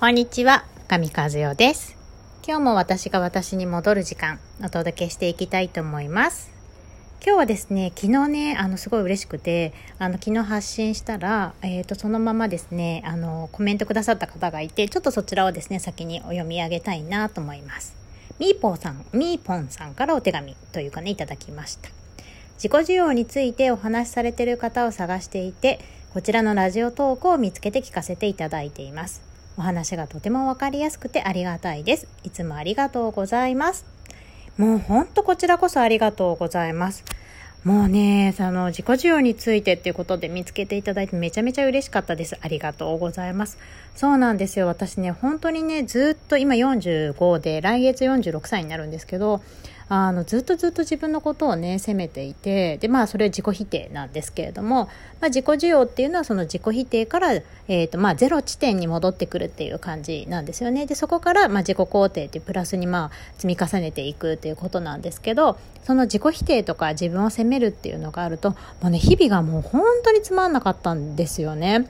こんにちは、神和代です。今日も私が私に戻る時間、お届けしていきたいと思います。今日はですね、昨日ね、あの、すごい嬉しくて、あの、昨日発信したら、えっ、と、そのままですね、あの、コメントくださった方がいて、ちょっとそちらをですね、先にお読み上げたいなと思います。みーぽんさん、みーぽんさんからお手紙というかね、いただきました。自己需要についてお話しされている方を探していて、こちらのラジオトークを見つけて聞かせていただいています。お話がとてもわかりやすくてありがたいです。いつもありがとうございます。もうほんとこちらこそありがとうございます。もうね、その自己需要についてっていうことで見つけていただいてめちゃめちゃ嬉しかったです。ありがとうございます。そうなんですよ。私ね、本当にね、ずっと今45で来月46歳になるんですけど、あのずっとずっと自分のことをね責めていてでまあそれは自己否定なんですけれども、まあ、自己需要っていうのはその自己否定から、えーとまあ、ゼロ地点に戻ってくるっていう感じなんですよねでそこから、まあ、自己肯定っていうプラスにまあ積み重ねていくっていうことなんですけどその自己否定とか自分を責めるっていうのがあるともうね日々がもう本当につまんなかったんですよね。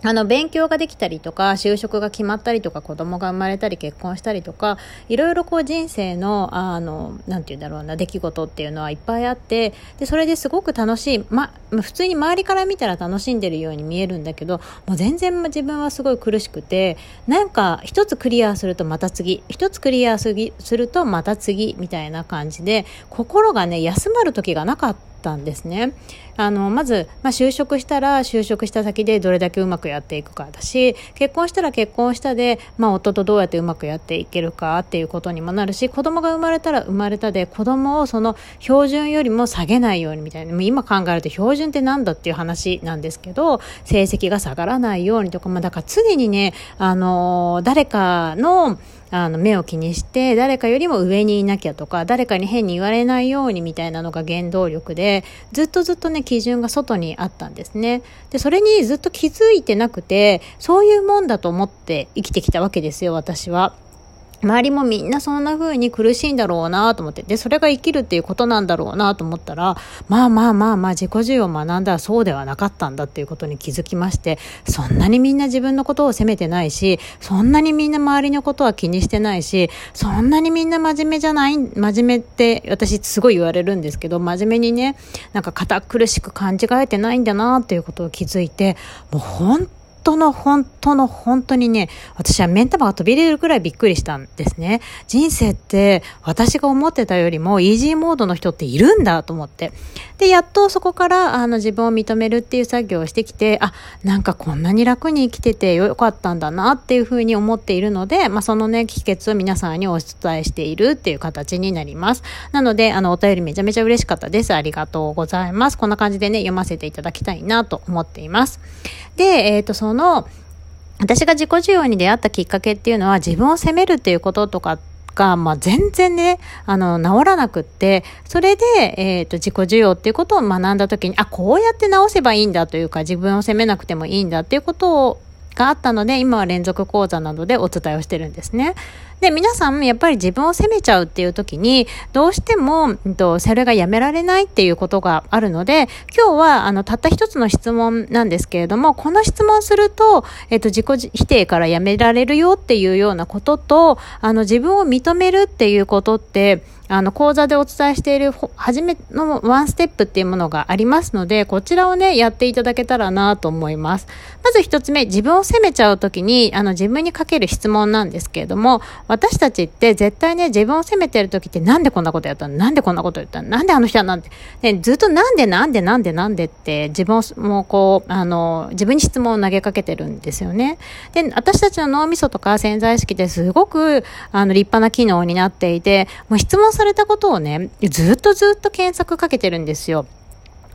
あの、勉強ができたりとか、就職が決まったりとか、子供が生まれたり、結婚したりとか、いろいろこう人生の、あの、なんて言うんだろうな、出来事っていうのはいっぱいあって、で、それですごく楽しい、ま、普通に周りから見たら楽しんでるように見えるんだけど、もう全然自分はすごい苦しくて、なんか一つクリアするとまた次、一つクリアするとまた次、みたいな感じで、心がね、休まる時がなかった。たんですね。あの、まず、まあ、就職したら、就職した先でどれだけうまくやっていくか。だし、結婚したら結婚したで、まあ、夫とどうやってうまくやっていけるかっていうことにもなるし、子供が生まれたら生まれたで、子供をその標準よりも下げないようにみたいな、今考えると標準ってなんだっていう話なんですけど、成績が下がらないようにとか、まあ、だから常にね、あの、誰かの、あの目を気にして誰かよりも上にいなきゃとか誰かに変に言われないようにみたいなのが原動力でずっとずっとね基準が外にあったんですねでそれにずっと気づいてなくてそういうもんだと思って生きてきたわけですよ私は。周りもみんなそんな風に苦しいんだろうなと思って。で、それが生きるっていうことなんだろうなと思ったら、まあまあまあまあ自己需要を学んだらそうではなかったんだっていうことに気づきまして、そんなにみんな自分のことを責めてないし、そんなにみんな周りのことは気にしてないし、そんなにみんな真面目じゃない、真面目って私すごい言われるんですけど、真面目にね、なんか堅苦しく感じがえてないんだなっていうことを気づいて、もう本当の本当の本当にね、私は目ん玉が飛び出るくらいびっくりしたんですね。人生って私が思ってたよりもイージーモードの人っているんだと思って。で、やっとそこからあの自分を認めるっていう作業をしてきて、あ、なんかこんなに楽に生きててよかったんだなっていうふうに思っているので、まあそのね、秘訣を皆さんにお伝えしているっていう形になります。なので、あの、お便りめちゃめちゃ嬉しかったです。ありがとうございます。こんな感じでね、読ませていただきたいなと思っています。で、えっ、ー、と、その、の私が自己需要に出会ったきっかけっていうのは自分を責めるっていうこととかが、まあ、全然ね、あの、治らなくって、それで、えっ、ー、と、自己需要っていうことを学んだ時に、あ、こうやって直せばいいんだというか、自分を責めなくてもいいんだっていうことを、があったので、今は連続講座などでお伝えをしてるんですね。で、皆さんやっぱり自分を責めちゃうっていう時に、どうしても、うんと、それがやめられないっていうことがあるので、今日は、あの、たった一つの質問なんですけれども、この質問すると、えっと、自己否定からやめられるよっていうようなことと、あの、自分を認めるっていうことって、あの、講座でお伝えしている、初めのワンステップっていうものがありますので、こちらをね、やっていただけたらなと思います。まず一つ目、自分を責めちゃうときに、あの、自分にかける質問なんですけれども、私たちって絶対ね、自分を責めてるときってなんでこんなことやったの？なんでこんなこと言ったの？なんであの人はなんて、ね、ずっとなんでなんでなんでなんでって自分をもうこう、あの、自分に質問を投げかけてるんですよね。で、私たちの脳みそとか潜在意識ってすごく、あの、立派な機能になっていて、もう質問されたことをね、ずっとずっと検索かけてるんですよ。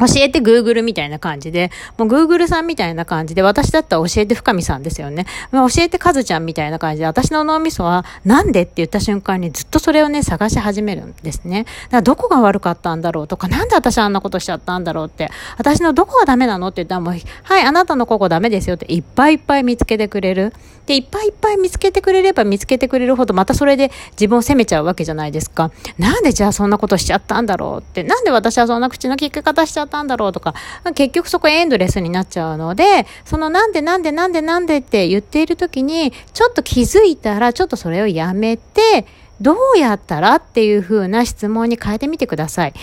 教えて Google みたいな感じで、もう Google さんみたいな感じで、私だったら教えて深見さんですよね。まあ教えてカズちゃんみたいな感じで、私の脳みそはなんでって言った瞬間にずっとそれをね、探し始めるんですね。だからどこが悪かったんだろうとか、なんで私あんなことしちゃったんだろうって、私のどこがダメなのって言ったらもう、はい、あなたのここダメですよっていっぱいいっぱい見つけてくれる。で、いっぱいいっぱい見つけてくれれば見つけてくれるほど、またそれで自分を責めちゃうわけじゃないですか。なんでじゃあそんなことしちゃったんだろうって、なんで私はそんな口の利き方しちゃったったんだろうとか、結局そこエンドレスになっちゃうので、そのなんでなんでなんでなんでって言っている時に、ちょっと気づいたら、ちょっとそれをやめて、どうやったらっていう風な質問に変えてみてください。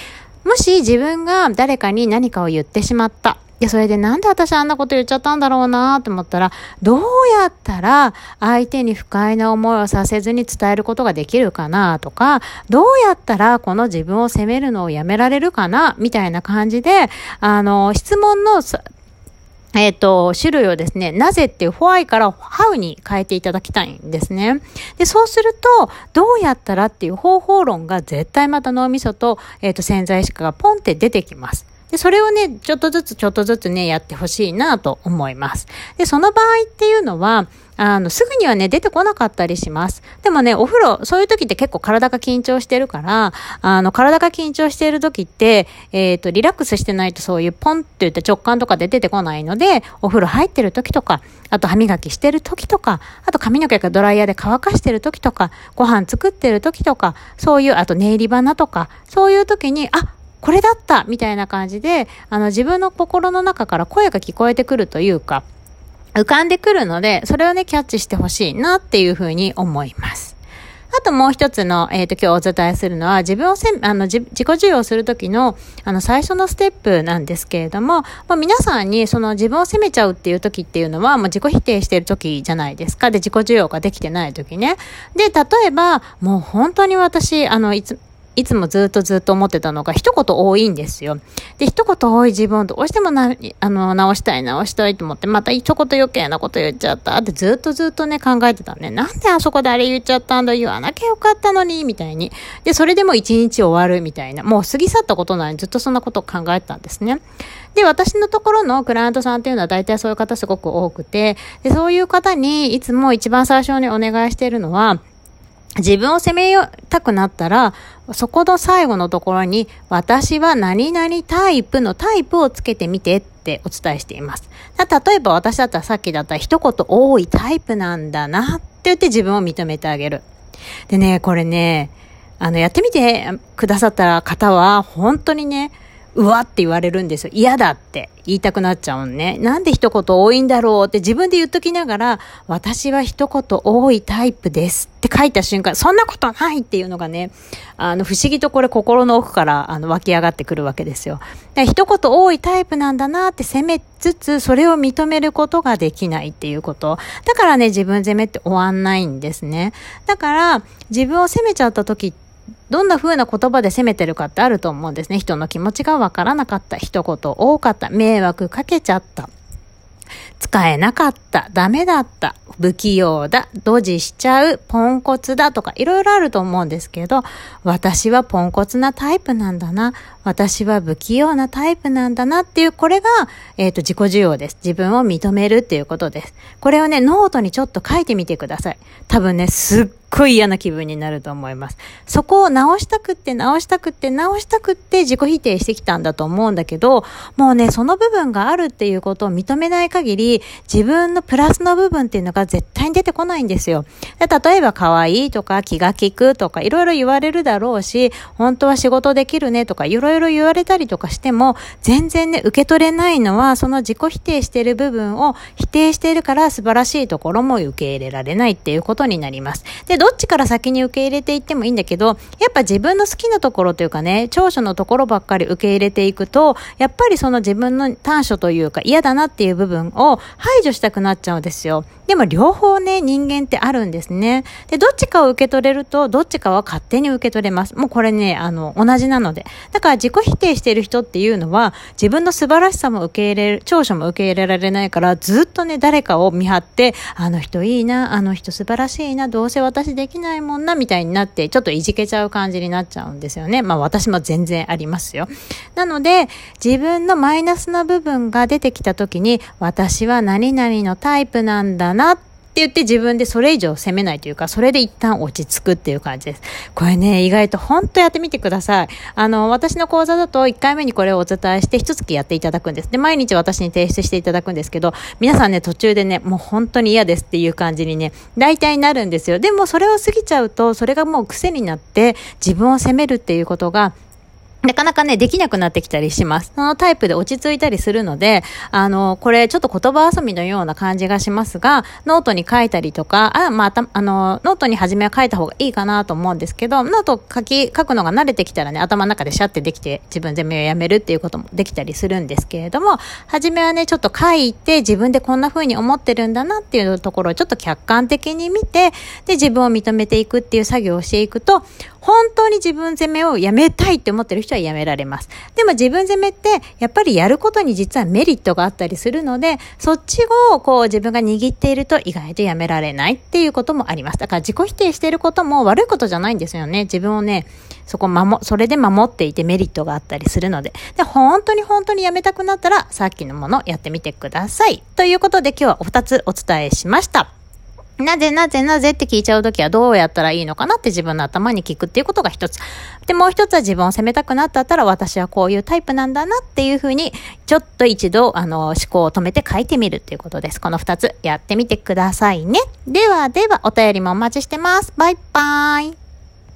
もし自分が誰かに何かを言ってしまった。で、それでなんで私あんなこと言っちゃったんだろうなと思ったら、どうやったら相手に不快な思いをさせずに伝えることができるかなとか、どうやったらこの自分を責めるのをやめられるかなみたいな感じで、あの、質問のえっ、と、種類をですね、なぜっていう why から how に変えていただきたいんですね。で、そうすると、どうやったらっていう方法論が絶対また脳みそと、えっ、ー、と、潜在意識がポンって出てきます。で、それをね、ちょっとずつちょっとずつね、やってほしいなと思います。で、その場合っていうのは、あの、すぐにはね、出てこなかったりします。でもね、お風呂、そういう時って結構体が緊張してるから、あの、体が緊張している時って、えっ、ー、と、リラックスしてないとそういうポンって言って直感とかで出てこないので、お風呂入ってる時とか、あと歯磨きしてる時とか、あと髪の毛がドライヤーで乾かしてる時とか、ご飯作ってる時とか、そういう、あとネイリバナとか、そういう時に、あ、これだったみたいな感じで、あの、自分の心の中から声が聞こえてくるというか、浮かんでくるので、それをね、キャッチしてほしいなっていうふうに思います。あともう一つの、えっ、ー、と、今日お伝えするのは、自分をせあの、自己授与するときの、あの、最初のステップなんですけれども、まあ、皆さんに、その自分を責めちゃうっていう時っていうのは、まあ、自己否定してる時じゃないですか。で、自己授与ができてない時ね。で、例えば、もう本当に私、あの、いつ、いつもずっとずっと思ってたのが、一言多いんですよ。で、一言多い自分をどうしてもな、あの、直したい直したいと思って、また一言余計なこと言っちゃったってずっとずっとね、考えてたね。なんであそこであれ言っちゃったんだ言わなきゃよかったのに、みたいに。で、それでも一日終わるみたいな。もう過ぎ去ったことなのにずっとそんなことを考えてたんですね。で、私のところのクライアントさんっていうのは大体そういう方すごく多くて、で、そういう方にいつも一番最初にお願いしてるのは、自分を責めたくなったら、そこの最後のところに、私は何々タイプのタイプをつけてみてってお伝えしています。例えば私だったらさっきだったら一言多いタイプなんだなって言って自分を認めてあげる。でね、これね、あの、やってみてくださった方は、本当にね、うわって言われるんですよ。嫌だって言いたくなっちゃうんね。なんで一言多いんだろうって自分で言っときながら、私は一言多いタイプですって書いた瞬間、そんなことないっていうのがね、あの、不思議とこれ心の奥からあの湧き上がってくるわけですよ。一言多いタイプなんだなって責めつつ、それを認めることができないっていうこと。だからね、自分責めって終わんないんですね。だから、自分を責めちゃった時って、どんな風な言葉で責めてるかってあると思うんですね。人の気持ちがわからなかった。一言多かった。迷惑かけちゃった。使えなかった。ダメだった。不器用だ。ドジしちゃう。ポンコツだとかいろいろあると思うんですけど、私はポンコツなタイプなんだな。私は不器用なタイプなんだなっていう、これが、えっ、ー、と、自己受容です。自分を認めるっていうことです。これをね、ノートにちょっと書いてみてください。多分ね、すっごい嫌な気分になると思います。そこを直したくって、直したくって、直したくって自己否定してきたんだと思うんだけど、もうね、その部分があるっていうことを認めない限り、自分のプラスの部分っていうのが絶対に出てこないんですよ。で例えば、可愛いとか、気が利くとか、いろいろ言われるだろうし、本当は仕事できるねとか、いろいろいろ言われたりとかしても、全然ね、受け取れないのは、その自己否定している部分を否定しているから素晴らしいところも受け入れられないっていうことになります。で、どっちから先に受け入れていってもいいんだけど、やっぱ自分の好きなところというかね、長所のところばっかり受け入れていくと、やっぱりその自分の短所というか嫌だなっていう部分を排除したくなっちゃうんですよ。でも両方ね、人間ってあるんですね。で、どっちかを受け取れると、どっちかは勝手に受け取れます。もうこれね、あの、同じなので。だから自己否定している人っていうのは、自分の素晴らしさも受け入れる、長所も受け入れられないから、ずっとね、誰かを見張って、あの人いいな、あの人素晴らしいな、どうせ私できないもんな、みたいになって、ちょっといじけちゃう感じになっちゃうんですよね。まあ私も全然ありますよ。なので、自分のマイナスな部分が出てきた時に、私は何々のタイプなんだなってって言って自分でそれ以上責めないというか、それで一旦落ち着くっていう感じです。これね、意外と本当やってみてください。あの、私の講座だと1回目にこれをお伝えして一月やっていただくんです。で、毎日私に提出していただくんですけど、皆さんね、途中でね、もう本当に嫌ですっていう感じにね、大体なるんですよ。でもそれを過ぎちゃうと、それがもう癖になって、自分を責めるっていうことが、なかなかね、できなくなってきたりします。そのタイプで落ち着いたりするので、あの、これちょっと言葉遊びのような感じがしますが、ノートに書いたりとか、あ、まあ、あの、ノートに初めは書いた方がいいかなと思うんですけど、ノート書き、書くのが慣れてきたらね、頭の中でシャってできて、自分責めをやめるっていうこともできたりするんですけれども、初めはね、ちょっと書いて、自分でこんな風に思ってるんだなっていうところをちょっと客観的に見て、で、自分を認めていくっていう作業をしていくと、本当に自分攻めをやめたいって思ってる人はやめられます。でも自分攻めってやっぱりやることに実はメリットがあったりするので、そっちをこう自分が握っていると意外とやめられないっていうこともあります。だから自己否定していることも悪いことじゃないんですよね。自分をね、そこ守、それで守っていてメリットがあったりするので。で、本当に本当にやめたくなったらさっきのものやってみてください。ということで今日はお二つお伝えしました。なぜなぜなぜって聞いちゃうときはどうやったらいいのかなって自分の頭に聞くっていうことが一つ。で、もう一つは自分を責めたくなったったら私はこういうタイプなんだなっていうふうに、ちょっと一度、あの、思考を止めて書いてみるっていうことです。この二つやってみてくださいね。ではでは、お便りもお待ちしてます。バイバーイ。